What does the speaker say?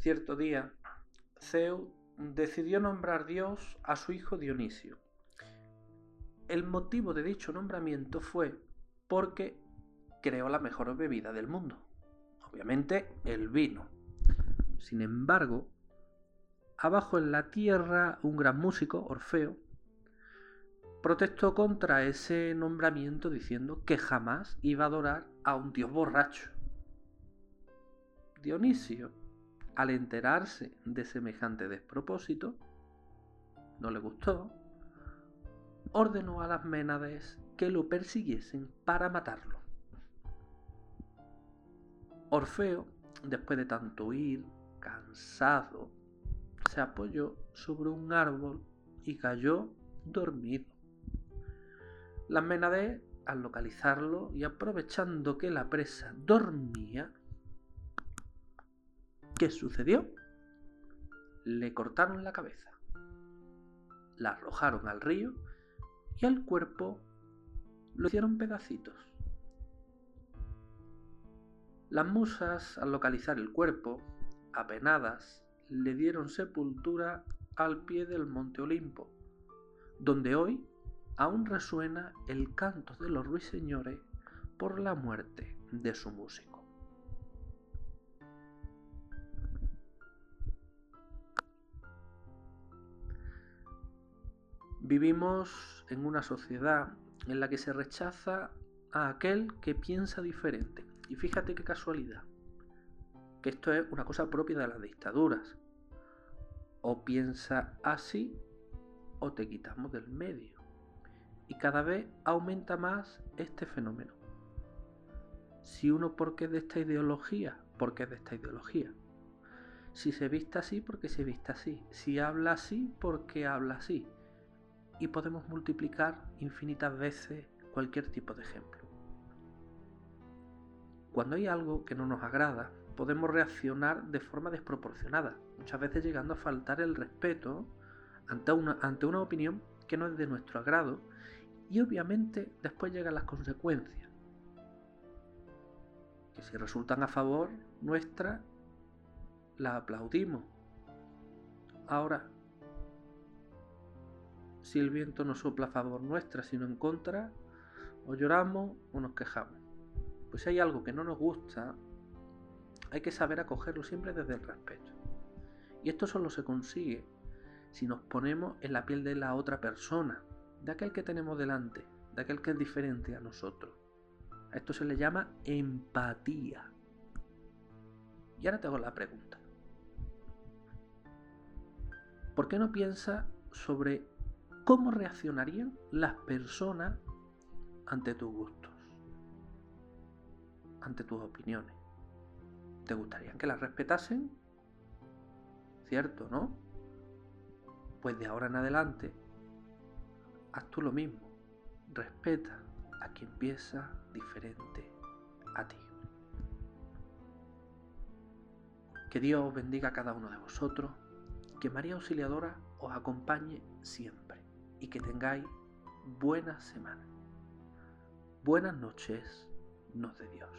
Cierto día, Zeus decidió nombrar Dios a su hijo Dionisio. El motivo de dicho nombramiento fue porque creó la mejor bebida del mundo, obviamente el vino. Sin embargo, abajo en la tierra un gran músico, Orfeo, protestó contra ese nombramiento diciendo que jamás iba a adorar a un dios borracho. Dionisio, al enterarse de semejante despropósito, no le gustó, ordenó a las Ménades que lo persiguiesen para matarlo. Orfeo, después de tanto huir, cansado, se apoyó sobre un árbol y cayó dormido. Las Ménades, al localizarlo y aprovechando que la presa dormía, ¿qué sucedió? Le cortaron la cabeza, la arrojaron al río y al cuerpo lo hicieron pedacitos. Las musas, al localizar el cuerpo, apenadas, le dieron sepultura al pie del monte Olimpo, donde hoy aún resuena el canto de los ruiseñores por la muerte de su músico. Vivimos en una sociedad en la que se rechaza a aquel que piensa diferente. Y fíjate qué casualidad, que esto es una cosa propia de las dictaduras. O piensa así o te quitamos del medio y cada vez aumenta más este fenómeno. Si uno porque es de esta ideología, porque es de esta ideología. Si se vista así, porque se vista así. Si habla así, porque habla así. Y podemos multiplicar infinitas veces cualquier tipo de ejemplo. Cuando hay algo que no nos agrada, podemos reaccionar de forma desproporcionada, muchas veces llegando a faltar el respeto ante una, ante una opinión que no es de nuestro agrado y obviamente después llegan las consecuencias. Que si resultan a favor nuestra, las aplaudimos. Ahora, si el viento no sopla a favor nuestra, sino en contra, o lloramos o nos quejamos. Pues si hay algo que no nos gusta, hay que saber acogerlo siempre desde el respeto. Y esto solo se consigue si nos ponemos en la piel de la otra persona, de aquel que tenemos delante, de aquel que es diferente a nosotros. A esto se le llama empatía. Y ahora te hago la pregunta. ¿Por qué no piensas sobre cómo reaccionarían las personas ante tus gustos, ante tus opiniones? ¿Te gustaría que las respetasen? ¿Cierto, no? Pues de ahora en adelante haz tú lo mismo. Respeta a quien piensa diferente a ti. Que Dios os bendiga a cada uno de vosotros, que María Auxiliadora os acompañe siempre y que tengáis buena semana. Buenas noches, nos de Dios.